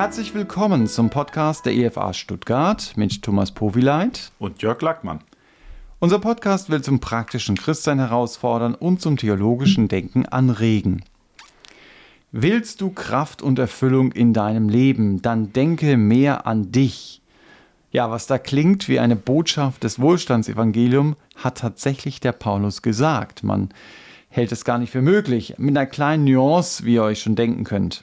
Herzlich willkommen zum Podcast der EFA Stuttgart mit Thomas Powileit und Jörg Lackmann. Unser Podcast will zum praktischen Christsein herausfordern und zum theologischen Denken anregen. Willst du Kraft und Erfüllung in deinem Leben, dann denke mehr an dich. Ja, was da klingt wie eine Botschaft des Wohlstandsevangeliums, hat tatsächlich der Paulus gesagt. Man hält es gar nicht für möglich, mit einer kleinen Nuance, wie ihr euch schon denken könnt.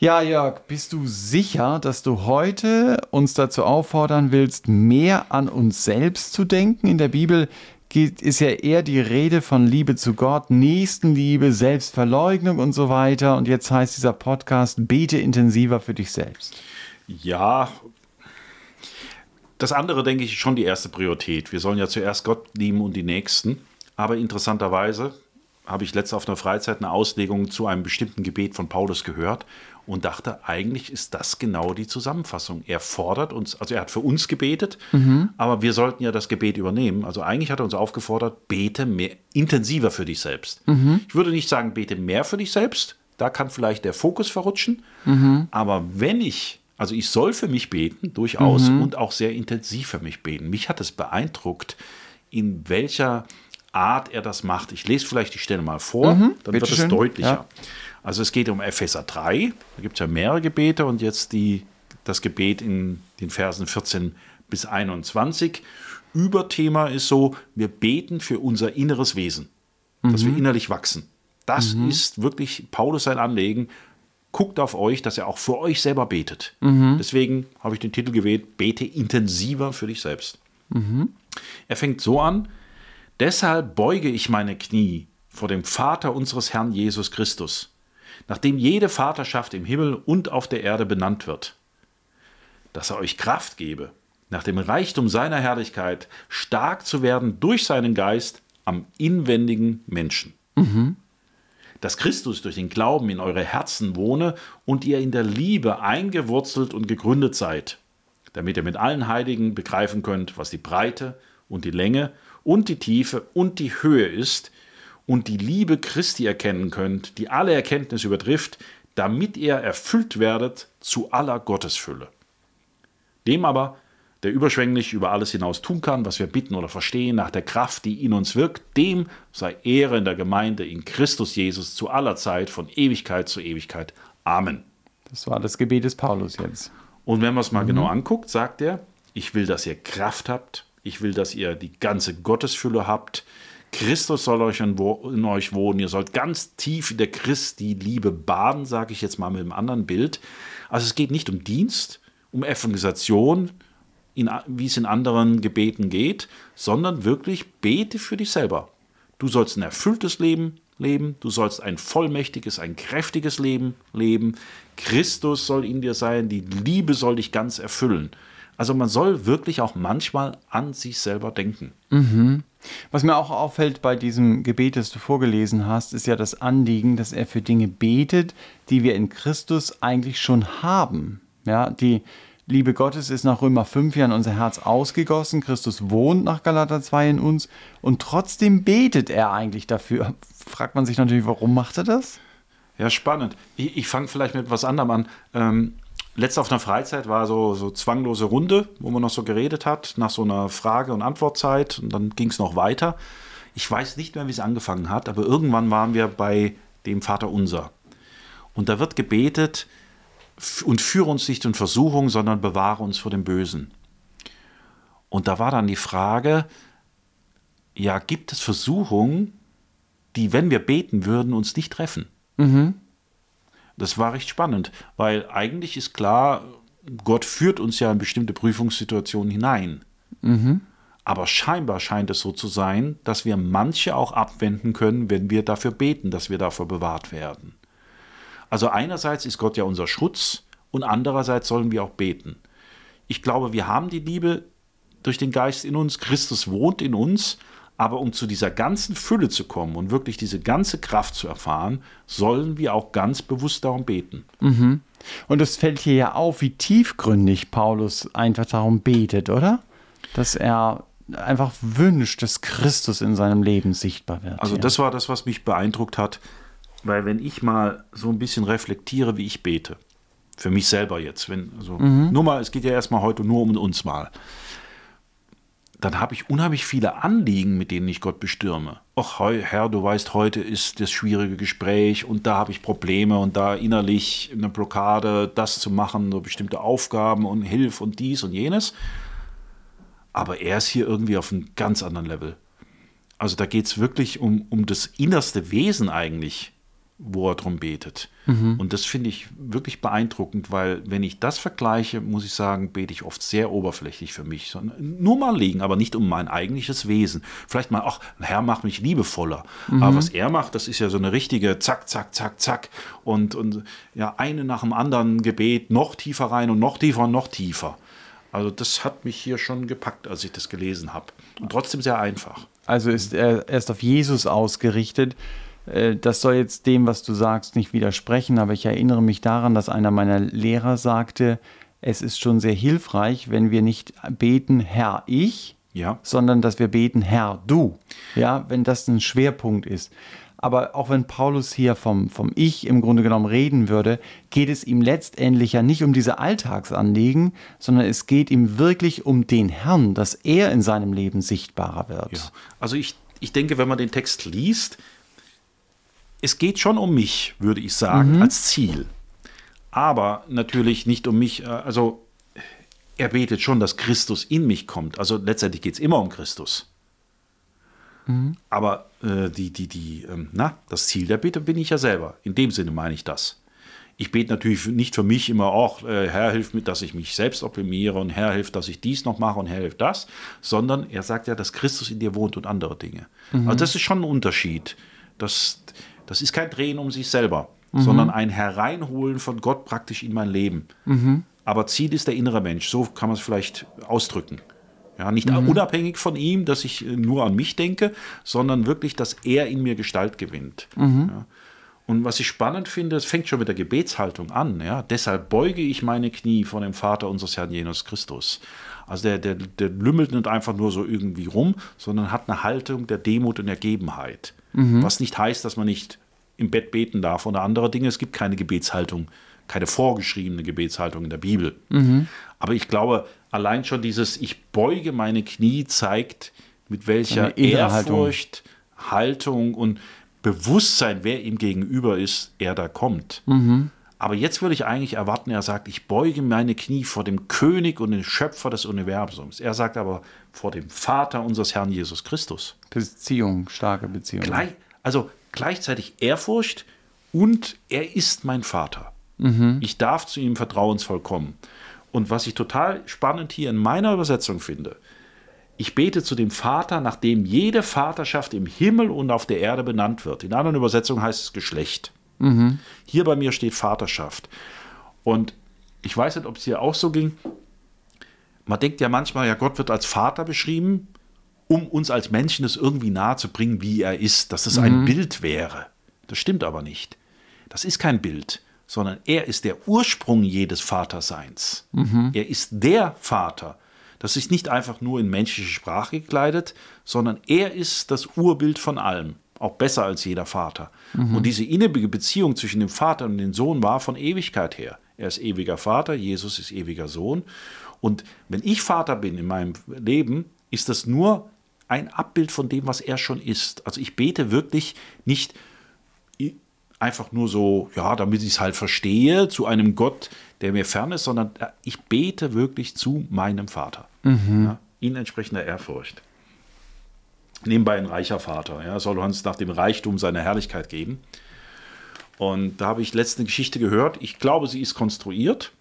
Ja, Jörg, bist du sicher, dass du heute uns dazu auffordern willst, mehr an uns selbst zu denken? In der Bibel ist ja eher die Rede von Liebe zu Gott, Nächstenliebe, Selbstverleugnung und so weiter. Und jetzt heißt dieser Podcast, bete intensiver für dich selbst. Ja, das andere denke ich ist schon die erste Priorität. Wir sollen ja zuerst Gott lieben und die Nächsten. Aber interessanterweise habe ich letzte auf einer Freizeit eine Auslegung zu einem bestimmten Gebet von Paulus gehört und dachte, eigentlich ist das genau die Zusammenfassung. Er fordert uns, also er hat für uns gebetet, mhm. aber wir sollten ja das Gebet übernehmen. Also eigentlich hat er uns aufgefordert, bete mehr, intensiver für dich selbst. Mhm. Ich würde nicht sagen, bete mehr für dich selbst, da kann vielleicht der Fokus verrutschen, mhm. aber wenn ich, also ich soll für mich beten, durchaus, mhm. und auch sehr intensiv für mich beten. Mich hat es beeindruckt, in welcher Art er das macht. Ich lese vielleicht die Stelle mal vor, mhm. dann Bitte wird es deutlicher. Ja. Also es geht um Epheser 3, da gibt es ja mehrere Gebete und jetzt die, das Gebet in den Versen 14 bis 21. Überthema ist so, wir beten für unser inneres Wesen, mhm. dass wir mhm. innerlich wachsen. Das mhm. ist wirklich Paulus sein Anliegen. Guckt auf euch, dass er auch für euch selber betet. Mhm. Deswegen habe ich den Titel gewählt, bete intensiver für dich selbst. Mhm. Er fängt so an, deshalb beuge ich meine Knie vor dem Vater unseres Herrn Jesus Christus nachdem jede Vaterschaft im Himmel und auf der Erde benannt wird, dass er euch Kraft gebe, nach dem Reichtum seiner Herrlichkeit stark zu werden durch seinen Geist am inwendigen Menschen. Mhm. Dass Christus durch den Glauben in eure Herzen wohne und ihr in der Liebe eingewurzelt und gegründet seid, damit ihr mit allen Heiligen begreifen könnt, was die Breite und die Länge und die Tiefe und die Höhe ist, und die Liebe Christi erkennen könnt, die alle Erkenntnis übertrifft, damit ihr erfüllt werdet zu aller Gottesfülle. Dem aber, der überschwänglich über alles hinaus tun kann, was wir bitten oder verstehen, nach der Kraft, die in uns wirkt, dem sei Ehre in der Gemeinde in Christus Jesus zu aller Zeit, von Ewigkeit zu Ewigkeit. Amen. Das war das Gebet des Paulus jetzt. Und wenn man es mal mhm. genau anguckt, sagt er, ich will, dass ihr Kraft habt, ich will, dass ihr die ganze Gottesfülle habt, Christus soll euch in, in, euch wohnen. Ihr sollt ganz tief in der Christi-Liebe baden, sage ich jetzt mal mit einem anderen Bild. Also es geht nicht um Dienst, um Evangelisation, in, wie es in anderen Gebeten geht, sondern wirklich bete für dich selber. Du sollst ein erfülltes Leben leben, du sollst ein vollmächtiges, ein kräftiges Leben leben. Christus soll in dir sein, die Liebe soll dich ganz erfüllen. Also man soll wirklich auch manchmal an sich selber denken. Mhm. Was mir auch auffällt bei diesem Gebet, das du vorgelesen hast, ist ja das Anliegen, dass er für Dinge betet, die wir in Christus eigentlich schon haben. Ja, die Liebe Gottes ist nach Römer 5 ja in unser Herz ausgegossen. Christus wohnt nach Galater 2 in uns und trotzdem betet er eigentlich dafür. Fragt man sich natürlich, warum macht er das? Ja, spannend. Ich, ich fange vielleicht mit etwas anderem an. Ähm, Letzte auf einer Freizeit war so, so zwanglose Runde, wo man noch so geredet hat, nach so einer Frage- und Antwortzeit. Und dann ging es noch weiter. Ich weiß nicht mehr, wie es angefangen hat, aber irgendwann waren wir bei dem Vater Unser. Und da wird gebetet, und führe uns nicht in Versuchung, sondern bewahre uns vor dem Bösen. Und da war dann die Frage, ja, gibt es Versuchungen, die, wenn wir beten würden, uns nicht treffen? Mhm. Das war recht spannend, weil eigentlich ist klar, Gott führt uns ja in bestimmte Prüfungssituationen hinein. Mhm. Aber scheinbar scheint es so zu sein, dass wir manche auch abwenden können, wenn wir dafür beten, dass wir dafür bewahrt werden. Also einerseits ist Gott ja unser Schutz und andererseits sollen wir auch beten. Ich glaube, wir haben die Liebe durch den Geist in uns, Christus wohnt in uns, aber um zu dieser ganzen Fülle zu kommen und wirklich diese ganze Kraft zu erfahren, sollen wir auch ganz bewusst darum beten. Mhm. Und es fällt hier ja auf, wie tiefgründig Paulus einfach darum betet, oder? Dass er einfach wünscht, dass Christus in seinem Leben sichtbar wird. Also das war das, was mich beeindruckt hat, weil wenn ich mal so ein bisschen reflektiere, wie ich bete, Für mich selber jetzt. Wenn, also, Nur mal, es geht ja erstmal heute nur um uns mal. Dann habe ich unheimlich viele Anliegen, mit denen ich Gott bestürme. Ach, Herr, du weißt, heute ist das schwierige Gespräch und da habe ich Probleme und da innerlich eine Blockade, das zu machen, so bestimmte Aufgaben und Hilf und dies und jenes. Aber er ist hier irgendwie auf einem ganz anderen Level. Also da geht es wirklich um, um das innerste Wesen eigentlich, wo er drum betet. Mhm. Und das finde ich wirklich beeindruckend, weil wenn ich das vergleiche, muss ich sagen, bete ich oft sehr oberflächlich für mich. Sondern nur mal liegen, aber nicht um mein eigentliches Wesen. Vielleicht mal, ach, Herr macht mich liebevoller. Mhm. Aber was er macht, das ist ja so eine richtige Zack, Zack, Zack, Zack. Und, und ja, eine nach dem anderen Gebet, noch tiefer rein und noch tiefer und noch tiefer. Also das hat mich hier schon gepackt, als ich das gelesen habe. Und trotzdem sehr einfach. Also ist er erst auf Jesus ausgerichtet. Äh, das soll jetzt dem, was du sagst, nicht widersprechen, aber ich erinnere mich daran, dass einer meiner Lehrer sagte, es ist schon sehr hilfreich, wenn wir nicht beten, Herr, ich, ja. sondern dass wir beten, Herr, du. Ja, wenn das ein Schwerpunkt ist. Aber auch wenn Paulus hier vom, vom Ich im Grunde genommen reden würde, geht es ihm letztendlich ja nicht um diese Alltagsanliegen, sondern es geht ihm wirklich um den Herrn, dass er in seinem Leben sichtbarer wird. Ja. Also ich, ich denke, wenn man den Text liest, es geht schon um mich, würde ich sagen, mhm. als Ziel. Aber natürlich nicht um mich, äh, also er betet schon, dass Christus in mich kommt. Also letztendlich geht es immer um Christus. Mhm. Aber äh, die, die, die, ähm, na, das Ziel der Bitte bin ich ja selber. In dem Sinne meine ich das. Ich bete natürlich nicht für mich immer auch, äh, Herr hilf mir, dass ich mich selbst optimiere und Herr hilft, dass ich dies noch mache und Herr hilft das, sondern er sagt ja, dass Christus in dir wohnt und andere Dinge. Mhm. Also das ist schon ein Unterschied. Das, das ist kein Drehen um sich selber, mhm. sondern ein Hereinholen von Gott praktisch in mein Leben. Mhm. Aber Ziel ist der innere Mensch, so kann man es vielleicht ausdrücken. Ja, nicht mhm. unabhängig von ihm, dass ich äh, nur an mich denke, sondern wirklich, dass er in mir Gestalt gewinnt. Mhm. Ja. Und was ich spannend finde, es fängt schon mit der Gebetshaltung an. Ja? Deshalb beuge ich meine Knie vor dem Vater unseres Herrn Jesus Christus. Also der, der, der lümmelt nicht einfach nur so irgendwie rum, sondern hat eine Haltung der Demut und Ergebenheit. Mhm. Was nicht heißt, dass man nicht im Bett beten darf oder andere Dinge. Es gibt keine Gebetshaltung, keine vorgeschriebene Gebetshaltung in der Bibel. Mhm. Aber ich glaube, allein schon dieses Ich beuge meine Knie zeigt, mit welcher Ehrfurcht, Haltung und Bewusstsein, wer ihm gegenüber ist, er da kommt. Mhm. Aber jetzt würde ich eigentlich erwarten, er sagt, ich beuge meine Knie vor dem König und dem Schöpfer des Universums. Er sagt aber vor dem Vater unseres Herrn Jesus Christus. Beziehung, starke Beziehung. Gleich, also gleichzeitig Ehrfurcht und er ist mein Vater. Mhm. Ich darf zu ihm vertrauensvoll kommen. Und was ich total spannend hier in meiner Übersetzung finde, ich bete zu dem Vater, nachdem jede Vaterschaft im Himmel und auf der Erde benannt wird. In anderen Übersetzungen heißt es Geschlecht. Mhm. Hier bei mir steht Vaterschaft. Und ich weiß nicht, ob es hier auch so ging. Man denkt ja manchmal, ja, Gott wird als Vater beschrieben, um uns als Menschen es irgendwie nahe zu bringen, wie er ist, dass es mhm. ein Bild wäre. Das stimmt aber nicht. Das ist kein Bild sondern er ist der Ursprung jedes Vaterseins. Mhm. Er ist der Vater. Das ist nicht einfach nur in menschliche Sprache gekleidet, sondern er ist das Urbild von allem, auch besser als jeder Vater. Mhm. Und diese innige Beziehung zwischen dem Vater und dem Sohn war von Ewigkeit her. Er ist ewiger Vater, Jesus ist ewiger Sohn. Und wenn ich Vater bin in meinem Leben, ist das nur ein Abbild von dem, was er schon ist. Also ich bete wirklich nicht einfach nur so, ja, damit ich es halt verstehe, zu einem Gott, der mir fern ist, sondern äh, ich bete wirklich zu meinem Vater. Mhm. Ja, in entsprechender Ehrfurcht. Nebenbei ein reicher Vater, ja, soll uns nach dem Reichtum seiner Herrlichkeit geben. Und da habe ich letzte Geschichte gehört. Ich glaube, sie ist konstruiert,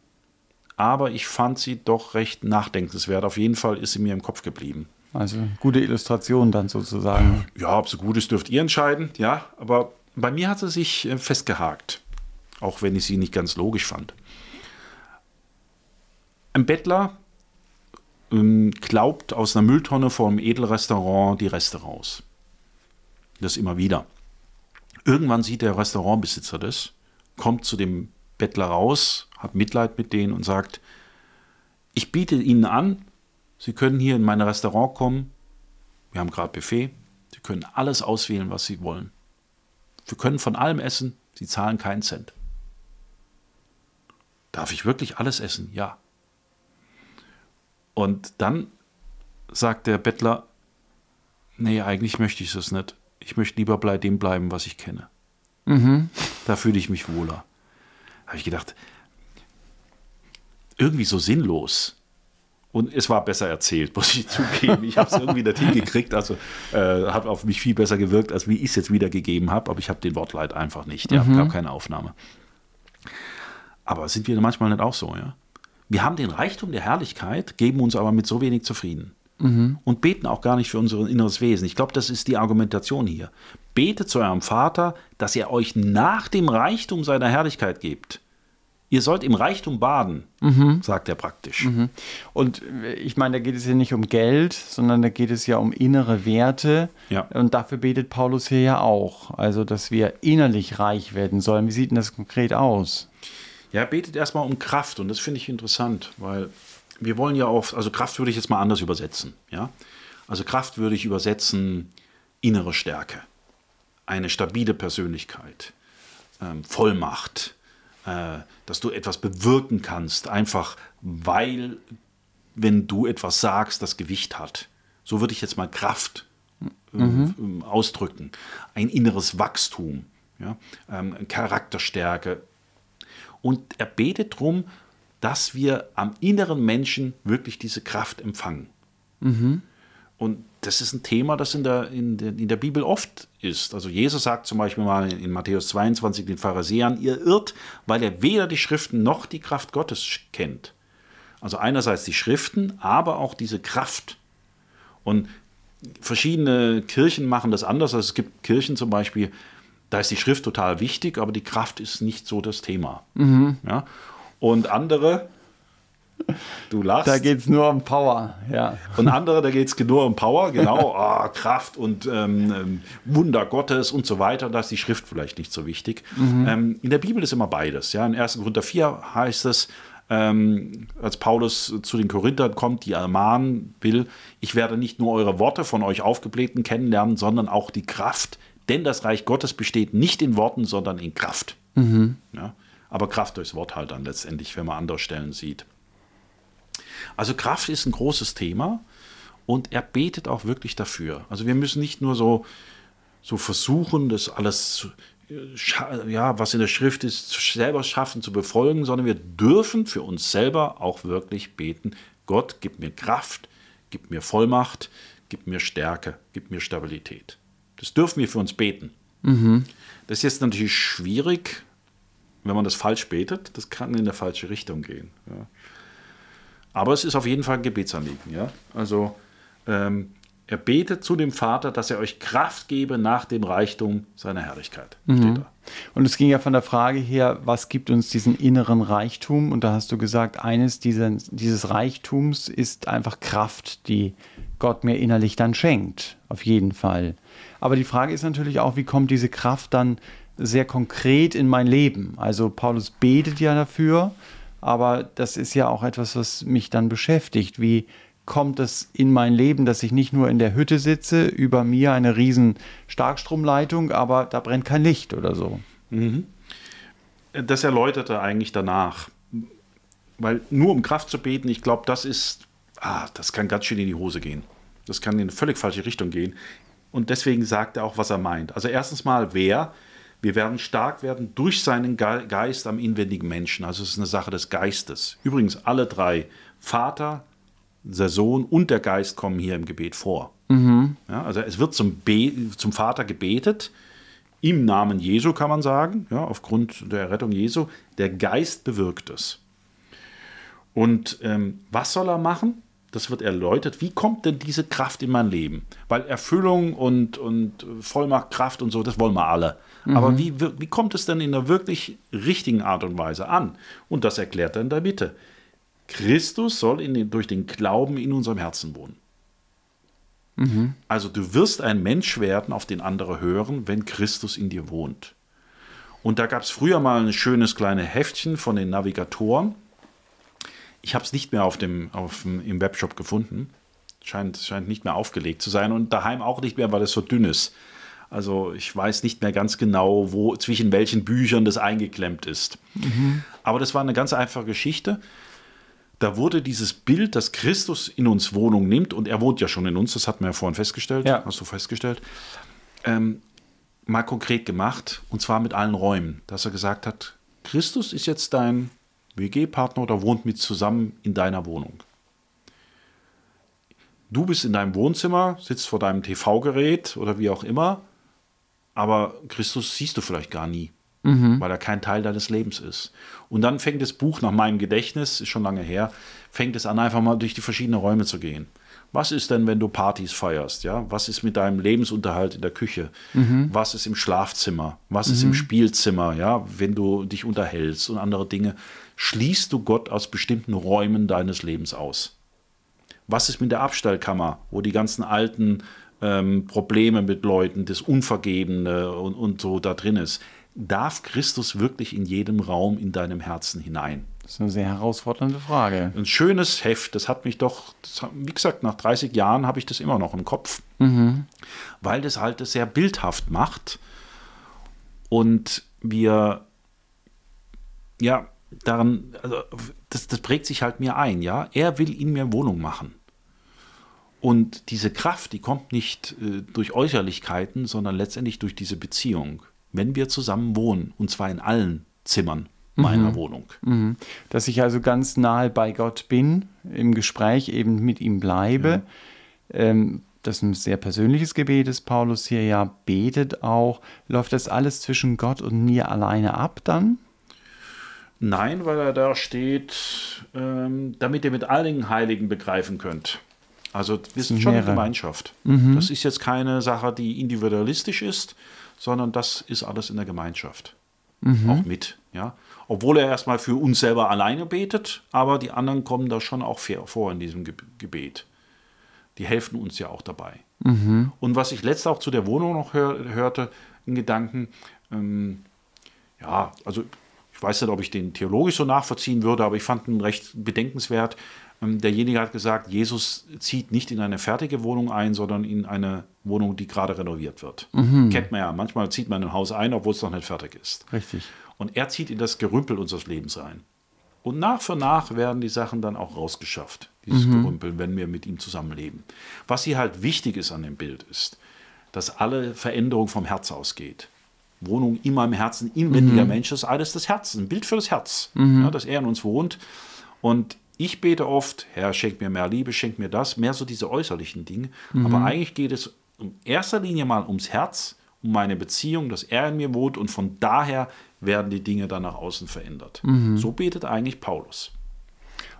aber ich fand sie doch recht nachdenkenswert. Auf jeden Fall ist sie mir im Kopf geblieben. Also gute Illustration dann sozusagen. Ja, ob sie gut ist, dürft ihr entscheiden. Ja, aber bei mir hat sie sich äh, festgehakt, auch wenn ich sie nicht ganz logisch fand. Ein Bettler ähm, glaubt aus einer Mülltonne vor einem Edelrestaurant die Reste raus. Das immer wieder. Irgendwann sieht der Restaurantbesitzer das, kommt zu dem Bettler raus, hat Mitleid mit denen und sagt, ich biete Ihnen an, Sie können hier in mein Restaurant kommen, wir haben gerade Buffet, Sie können alles auswählen, was Sie wollen. Wir können von allem essen, sie zahlen keinen Cent. darf ich wirklich alles essen? Ja. Und dann sagt der Bettler, nee, eigentlich möchte ich es nicht. Ich möchte lieber bei dem bleiben, was ich kenne. Mhm. Da fühle ich mich wohler. Habe ich gedacht, irgendwie so sinnlos. Und es war besser erzählt, muss ich zugeben. Ich habe es irgendwie nicht hingekriegt. Also äh, hat auf mich viel besser gewirkt, als wie ich es jetzt wiedergegeben habe. Aber ich habe den Wortleit einfach nicht. Ja, mhm. gab keine Aufnahme. Aber sind wir manchmal nicht auch so, ja? Wir haben den Reichtum der Herrlichkeit, geben uns aber mit so wenig zufrieden. Mhm. Und beten auch gar nicht für unser inneres Wesen. Ich glaube, das ist die Argumentation hier. Betet zu eurem Vater, dass er euch nach dem Reichtum seiner Herrlichkeit gibt. Ihr sollt im Reichtum baden, mhm. sagt er praktisch. Mhm. Und ich meine, da geht es ja nicht um Geld, sondern da geht es ja um innere Werte. Ja. Und dafür betet Paulus hier ja auch. Also, dass wir innerlich reich werden sollen. Wie sieht denn das konkret aus? Ja, er betet erstmal um Kraft und das finde ich interessant, weil wir wollen ja oft, also Kraft würde ich jetzt mal anders übersetzen. Ja? Also Kraft würde ich übersetzen, innere Stärke, eine stabile Persönlichkeit, ähm, Vollmacht, äh, dass du etwas bewirken kannst, einfach weil, wenn du etwas sagst, das Gewicht hat. So würde ich jetzt mal Kraft äh, mhm. ausdrücken. Ein inneres Wachstum, ja? ähm, Charakterstärke. Und er betet darum, dass wir am inneren Menschen wirklich diese Kraft empfangen. Mhm. Und das ist ein Thema, das in der, in, der, in der Bibel oft ist. Also Jesus sagt zum Beispiel mal in Matthäus 22 den Pharisäern, ihr irrt, weil ihr weder die Schriften noch die Kraft Gottes kennt. Also einerseits die Schriften, aber auch diese Kraft. Und verschiedene Kirchen machen das anders. Also es gibt Kirchen zum Beispiel, da ist die Schrift total wichtig, aber die Kraft ist nicht so das Thema. Mhm. Ja? Und andere, du lachst. Da geht es nur um Power, ja. Und andere, da geht es nur um Power, genau, oh, Kraft und ähm, ähm, Wunder Gottes und so weiter. Da ist die Schrift vielleicht nicht so wichtig. Mhm. Ähm, in der Bibel ist immer beides. Ja. In 1. Korinther 4 heißt es, ähm, als Paulus zu den Korinthern kommt, die ermahnen will, ich werde nicht nur eure Worte von euch Aufgeblähten kennenlernen, sondern auch die Kraft. Denn das Reich Gottes besteht nicht in Worten, sondern in Kraft. Mhm. Ja aber Kraft durchs Wort halt dann letztendlich, wenn man andere Stellen sieht. Also Kraft ist ein großes Thema und er betet auch wirklich dafür. Also wir müssen nicht nur so, so versuchen, das alles, ja, was in der Schrift ist, selber schaffen zu befolgen, sondern wir dürfen für uns selber auch wirklich beten, Gott, gib mir Kraft, gib mir Vollmacht, gib mir Stärke, gib mir Stabilität. Das dürfen wir für uns beten. Mhm. Das ist jetzt natürlich schwierig, wenn man das falsch betet, das kann in der falsche Richtung gehen. Ja. Aber es ist auf jeden Fall ein Gebetsanliegen. Ja? Also ähm, er betet zu dem Vater, dass er euch Kraft gebe nach dem Reichtum seiner Herrlichkeit. Mhm. Und es ging ja von der Frage her, was gibt uns diesen inneren Reichtum? Und da hast du gesagt, eines dieser, dieses Reichtums ist einfach Kraft, die Gott mir innerlich dann schenkt. Auf jeden Fall. Aber die Frage ist natürlich auch, wie kommt diese Kraft dann sehr konkret in mein Leben. Also Paulus betet ja dafür, aber das ist ja auch etwas, was mich dann beschäftigt. Wie kommt es in mein Leben, dass ich nicht nur in der Hütte sitze, über mir eine riesen Starkstromleitung, aber da brennt kein Licht oder so. Mhm. Das erläutert er eigentlich danach. Weil nur um Kraft zu beten, ich glaube, das ist, ah, das kann ganz schön in die Hose gehen. Das kann in eine völlig falsche Richtung gehen. Und deswegen sagt er auch, was er meint. Also erstens mal, wer wir werden stark werden durch seinen Geist am inwendigen Menschen. Also es ist eine Sache des Geistes. Übrigens, alle drei, Vater, der Sohn und der Geist kommen hier im Gebet vor. Mhm. Ja, also es wird zum, Be zum Vater gebetet, im Namen Jesu kann man sagen, ja, aufgrund der Rettung Jesu. Der Geist bewirkt es. Und ähm, was soll er machen? Das wird erläutert, wie kommt denn diese Kraft in mein Leben? Weil Erfüllung und, und Vollmacht, Kraft und so, das wollen wir alle. Mhm. Aber wie, wie kommt es denn in der wirklich richtigen Art und Weise an? Und das erklärt er in der Mitte. Christus soll den, durch den Glauben in unserem Herzen wohnen. Mhm. Also du wirst ein Mensch werden, auf den andere hören, wenn Christus in dir wohnt. Und da gab es früher mal ein schönes kleines Heftchen von den Navigatoren ich habe es nicht mehr auf dem, auf dem, im Webshop gefunden. Scheint, scheint nicht mehr aufgelegt zu sein und daheim auch nicht mehr, weil es so dünn ist. Also ich weiß nicht mehr ganz genau, wo zwischen welchen Büchern das eingeklemmt ist. Mhm. Aber das war eine ganz einfache Geschichte. Da wurde dieses Bild, dass Christus in uns Wohnung nimmt, und er wohnt ja schon in uns, das hatten wir ja vorhin festgestellt, ja. hast du festgestellt, ähm, mal konkret gemacht, und zwar mit allen Räumen, dass er gesagt hat, Christus ist jetzt dein WG-Partner oder wohnt mit zusammen in deiner Wohnung. Du bist in deinem Wohnzimmer, sitzt vor deinem TV-Gerät oder wie auch immer, aber Christus siehst du vielleicht gar nie, mhm. weil er kein Teil deines Lebens ist. Und dann fängt das Buch nach meinem Gedächtnis, ist schon lange her, fängt es an, einfach mal durch die verschiedenen Räume zu gehen. Was ist denn, wenn du Partys feierst? Ja? Was ist mit deinem Lebensunterhalt in der Küche? Mhm. Was ist im Schlafzimmer? Was mhm. ist im mhm. Spielzimmer? Ja? Wenn du dich unterhältst und andere Dinge. Schließt du Gott aus bestimmten Räumen deines Lebens aus? Was ist mit der Abstellkammer, wo die ganzen alten ähm, Probleme mit Leuten, das Unvergebene und, und so da drin ist? Darf Christus wirklich in jedem Raum in deinem Herzen hinein? Das ist eine sehr herausfordernde Frage. Ein schönes Heft, das hat mich doch, das, wie gesagt, nach 30 Jahren habe ich das immer noch im Kopf, mhm. weil das halt das sehr bildhaft macht und wir, ja, daran, also das, das prägt sich halt mir ein, ja. Er will in mir Wohnung machen. Und diese Kraft, die kommt nicht äh, durch Äußerlichkeiten, sondern letztendlich durch diese Beziehung. Wenn wir zusammen wohnen, und zwar in allen Zimmern, meiner mhm. Wohnung. Mhm. Dass ich also ganz nahe bei Gott bin, im Gespräch eben mit ihm bleibe. Ja. Ähm, das ist ein sehr persönliches Gebet, das Paulus hier ja betet auch. Läuft das alles zwischen Gott und mir alleine ab dann? Nein, weil er da steht, ähm, damit ihr mit allen Heiligen begreifen könnt. Also wir sind schon eine Gemeinschaft. Mhm. Das ist jetzt keine Sache, die individualistisch ist, sondern das ist alles in der Gemeinschaft. Mhm. Auch mit. Ja? Obwohl er erstmal für uns selber alleine betet, aber die anderen kommen da schon auch vor in diesem Gebet. Die helfen uns ja auch dabei. Mhm. Und was ich letzte auch zu der Wohnung noch hör, hörte, in Gedanken, ähm, ja, also weiß nicht, ob ich den theologisch so nachvollziehen würde, aber ich fand ihn recht bedenkenswert. Ähm, derjenige hat gesagt, Jesus zieht nicht in eine fertige Wohnung ein, sondern in eine Wohnung, die gerade renoviert wird. Mhm. Kennt man ja, manchmal zieht man ein Haus ein, obwohl es noch nicht fertig ist. Richtig. Und er zieht in das Gerümpel unseres Lebens ein. Und nach für nach werden die Sachen dann auch rausgeschafft, dieses mhm. Gerümpel, wenn wir mit ihm zusammenleben. Was hier halt wichtig ist an dem Bild ist, dass alle Veränderung vom Herz ausgeht. Wohnung in meinem Herzen, inwendiger mhm. Mensch ist alles das Herz, ein Bild für das Herz, mhm. ja, dass er in uns wohnt. Und ich bete oft, Herr, schenk mir mehr Liebe, schenk mir das, mehr so diese äußerlichen Dinge. Mhm. Aber eigentlich geht es in erster Linie mal ums Herz, um meine Beziehung, dass er in mir wohnt und von daher werden die Dinge dann nach außen verändert. Mhm. So betet eigentlich Paulus.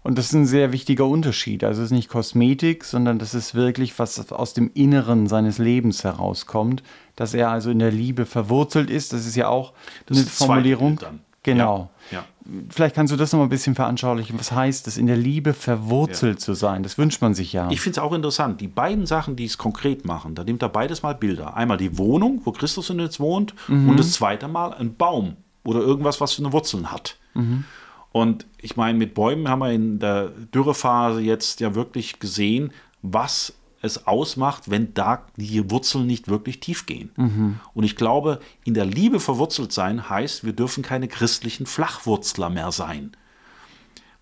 Und das ist ein sehr wichtiger Unterschied. Also es ist nicht Kosmetik, sondern das ist wirklich, was aus dem Inneren seines Lebens herauskommt, dass er also in der Liebe verwurzelt ist. Das ist ja auch das eine Formulierung. Dann. Genau. Ja, ja. Vielleicht kannst du das noch mal ein bisschen veranschaulichen. Was heißt es, in der Liebe verwurzelt ja. zu sein? Das wünscht man sich ja. Ich finde es auch interessant. Die beiden Sachen, die es konkret machen, da nimmt er beides mal Bilder. Einmal die Wohnung, wo Christus in uns wohnt, mhm. und das zweite Mal ein Baum oder irgendwas, was eine Wurzeln hat. Mhm. Und ich meine, mit Bäumen haben wir in der Dürrephase jetzt ja wirklich gesehen, was es ausmacht, wenn da die Wurzeln nicht wirklich tief gehen. Mhm. Und ich glaube, in der Liebe verwurzelt sein heißt, wir dürfen keine christlichen Flachwurzler mehr sein.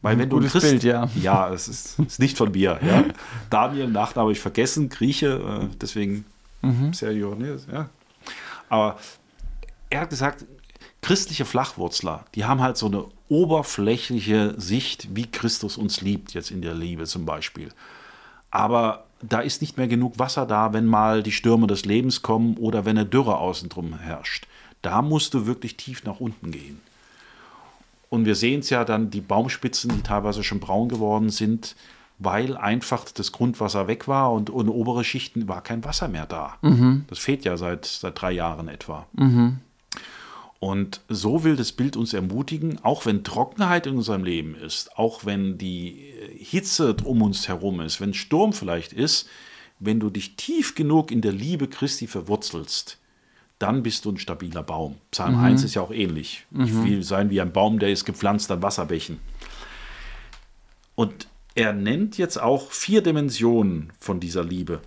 Weil wenn Gutes du Christ, Bild, ja. Ja, es ist, ist, nicht von mir. Ja. Daniel, Nachname habe ich vergessen, Grieche, äh, deswegen mhm. Sergio, ja. Aber er hat gesagt, christliche Flachwurzler, die haben halt so eine oberflächliche Sicht, wie Christus uns liebt, jetzt in der Liebe zum Beispiel. Aber da ist nicht mehr genug Wasser da, wenn mal die Stürme des Lebens kommen oder wenn eine Dürre außen drum herrscht. Da musst du wirklich tief nach unten gehen. Und wir sehen es ja dann, die Baumspitzen, die teilweise schon braun geworden sind, weil einfach das Grundwasser weg war und ohne obere Schichten war kein Wasser mehr da. Mhm. Das fehlt ja seit, seit drei Jahren etwa. Mhm. Und so will das Bild uns ermutigen, auch wenn Trockenheit in unserem Leben ist, auch wenn die Hitze um uns herum ist, wenn Sturm vielleicht ist, wenn du dich tief genug in der Liebe Christi verwurzelst, dann bist du ein stabiler Baum. Psalm mhm. 1 ist ja auch ähnlich. Mhm. Ich will sein wie ein Baum, der ist gepflanzt an Wasserbächen. Und er nennt jetzt auch vier Dimensionen von dieser Liebe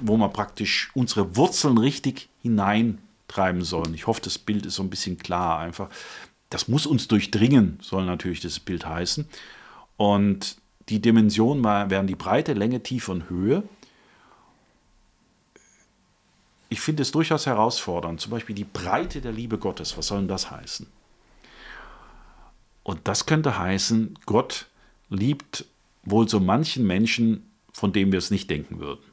wo man praktisch unsere Wurzeln richtig hineintreiben soll. Ich hoffe, das Bild ist so ein bisschen klar einfach. Das muss uns durchdringen, soll natürlich das Bild heißen. Und die Dimensionen wären die Breite, Länge, Tiefe und Höhe. Ich finde es durchaus herausfordernd, zum Beispiel die Breite der Liebe Gottes. Was soll denn das heißen? Und das könnte heißen, Gott liebt wohl so manchen Menschen, von dem wir es nicht denken würden.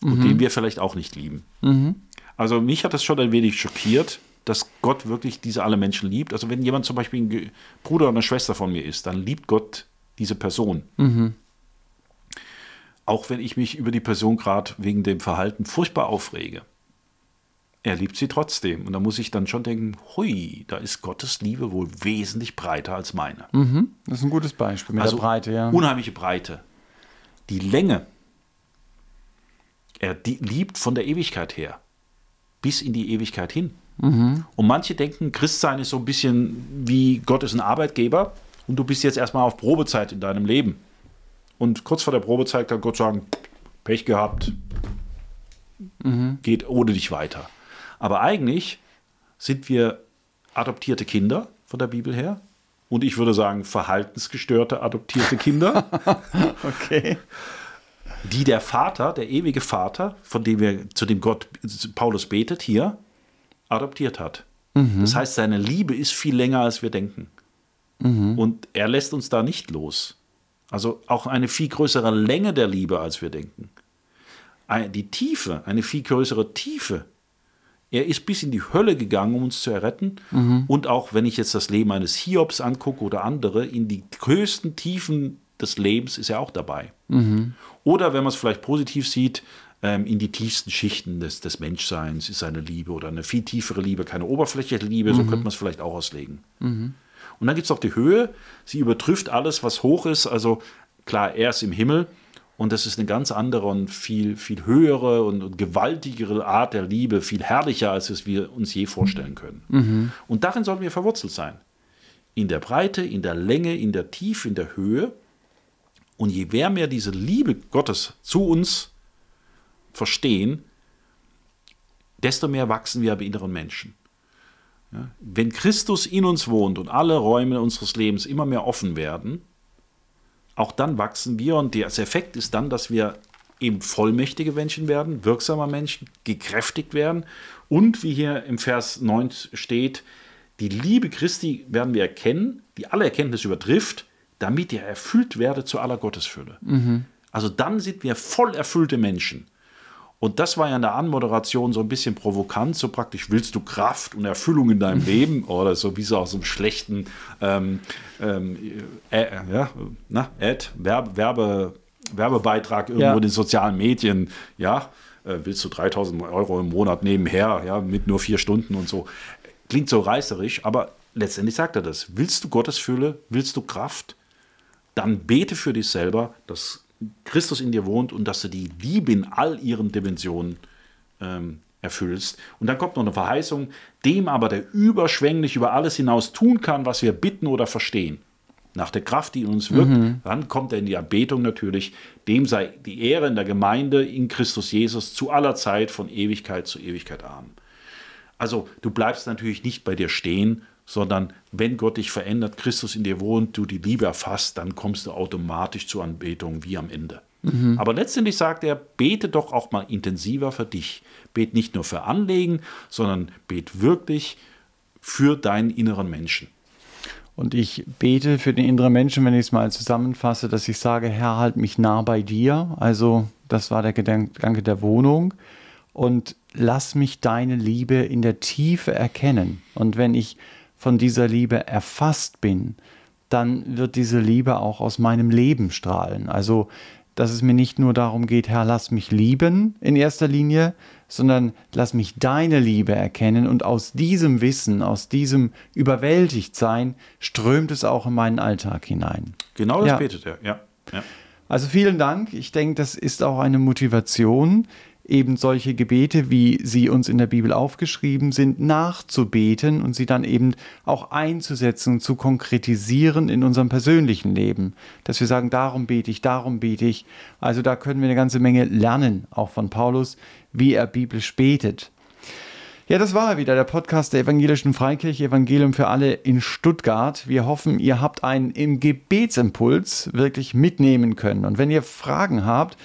Mhm. Und den wir vielleicht auch nicht lieben. Mhm. Also mich hat das schon ein wenig schockiert, dass Gott wirklich diese alle Menschen liebt. Also wenn jemand zum Beispiel ein Bruder oder eine Schwester von mir ist, dann liebt Gott diese Person. Mhm. Auch wenn ich mich über die Person gerade wegen dem Verhalten furchtbar aufrege. Er liebt sie trotzdem. Und da muss ich dann schon denken, hui, da ist Gottes Liebe wohl wesentlich breiter als meine. Mhm. Das ist ein gutes Beispiel mit also der Breite, ja. Unheimliche Breite. Die Länge. Er liebt von der Ewigkeit her bis in die Ewigkeit hin. Mhm. Und manche denken, Christsein ist so ein bisschen wie Gott ist ein Arbeitgeber und du bist jetzt erstmal auf Probezeit in deinem Leben. Und kurz vor der Probezeit kann Gott sagen, Pech gehabt, mhm. geht ohne dich weiter. Aber eigentlich sind wir adoptierte Kinder von der Bibel her. Und ich würde sagen, verhaltensgestörte adoptierte Kinder. okay. Die der Vater, der ewige Vater, von dem wir, zu dem Gott Paulus betet, hier adoptiert hat. Mhm. Das heißt, seine Liebe ist viel länger, als wir denken. Mhm. Und er lässt uns da nicht los. Also auch eine viel größere Länge der Liebe, als wir denken. Die Tiefe, eine viel größere Tiefe. Er ist bis in die Hölle gegangen, um uns zu erretten. Mhm. Und auch wenn ich jetzt das Leben eines Hiobs angucke oder andere, in die größten Tiefen des Lebens ist er auch dabei. Mhm. Oder wenn man es vielleicht positiv sieht, ähm, in die tiefsten Schichten des, des Menschseins ist seine Liebe oder eine viel tiefere Liebe, keine oberflächliche Liebe, so mhm. könnte man es vielleicht auch auslegen. Mhm. Und dann gibt es auch die Höhe. Sie übertrifft alles, was hoch ist. Also klar, er ist im Himmel. Und das ist eine ganz andere und viel, viel höhere und, und gewaltigere Art der Liebe, viel herrlicher, als es wir uns je vorstellen können. Mhm. Und darin sollten wir verwurzelt sein. In der Breite, in der Länge, in der Tiefe, in der Höhe. Und je mehr wir diese Liebe Gottes zu uns verstehen, desto mehr wachsen wir bei inneren Menschen. Ja, wenn Christus in uns wohnt und alle Räume unseres Lebens immer mehr offen werden, auch dann wachsen wir und der Effekt ist dann, dass wir eben vollmächtige Menschen werden, wirksamer Menschen, gekräftigt werden und wie hier im Vers 9 steht, die Liebe Christi werden wir erkennen, die alle Erkenntnis übertrifft, damit ihr erfüllt werdet zu aller Gottesfülle. Mhm. Also dann sind wir voll erfüllte Menschen. Und das war ja in der Anmoderation so ein bisschen provokant, so praktisch, willst du Kraft und Erfüllung in deinem Leben? Oder so wie so aus einem schlechten ähm, ähm, äh, ja, na, Ad, Werbe, Werbe, Werbebeitrag irgendwo ja. in den sozialen Medien, ja, äh, willst du 3000 Euro im Monat nebenher, ja, mit nur vier Stunden und so. Klingt so reißerisch, aber letztendlich sagt er das. Willst du Gottes Fülle, willst du Kraft, dann bete für dich selber, dass Christus in dir wohnt und dass du die Liebe in all ihren Dimensionen ähm, erfüllst. Und dann kommt noch eine Verheißung, dem aber, der überschwänglich über alles hinaus tun kann, was wir bitten oder verstehen. Nach der Kraft, die in uns wirkt, mhm. dann kommt er in die Erbetung natürlich. Dem sei die Ehre in der Gemeinde in Christus Jesus zu aller Zeit, von Ewigkeit zu Ewigkeit. Amen. Also, du bleibst natürlich nicht bei dir stehen, sondern wenn Gott dich verändert, Christus in dir wohnt, du die Liebe erfasst, dann kommst du automatisch zur Anbetung wie am Ende. Mhm. Aber letztendlich sagt er, bete doch auch mal intensiver für dich. Bet nicht nur für Anlegen, sondern bet wirklich für deinen inneren Menschen. Und ich bete für den inneren Menschen, wenn ich es mal zusammenfasse, dass ich sage, Herr, halt mich nah bei dir. Also das war der Gedanke der Wohnung. Und lass mich deine Liebe in der Tiefe erkennen. Und wenn ich von dieser Liebe erfasst bin, dann wird diese Liebe auch aus meinem Leben strahlen. Also, dass es mir nicht nur darum geht, Herr, lass mich lieben in erster Linie, sondern lass mich deine Liebe erkennen und aus diesem Wissen, aus diesem Überwältigtsein strömt es auch in meinen Alltag hinein. Genau das ja. betet er, ja. ja. Also vielen Dank. Ich denke, das ist auch eine Motivation, eben solche Gebete, wie sie uns in der Bibel aufgeschrieben sind, nachzubeten und sie dann eben auch einzusetzen, zu konkretisieren in unserem persönlichen Leben. Dass wir sagen, darum bete ich, darum bete ich. Also da können wir eine ganze Menge lernen, auch von Paulus, wie er biblisch betet. Ja, das war wieder der Podcast der Evangelischen Freikirche Evangelium für alle in Stuttgart. Wir hoffen, ihr habt einen im Gebetsimpuls wirklich mitnehmen können. Und wenn ihr Fragen habt,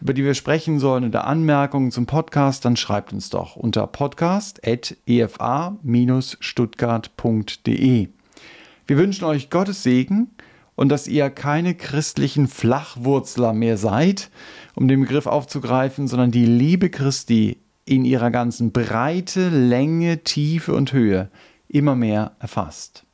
über die wir sprechen sollen oder Anmerkungen zum Podcast, dann schreibt uns doch unter podcast.efa-stuttgart.de. Wir wünschen euch Gottes Segen und dass ihr keine christlichen Flachwurzler mehr seid, um den Begriff aufzugreifen, sondern die Liebe Christi in ihrer ganzen Breite, Länge, Tiefe und Höhe immer mehr erfasst.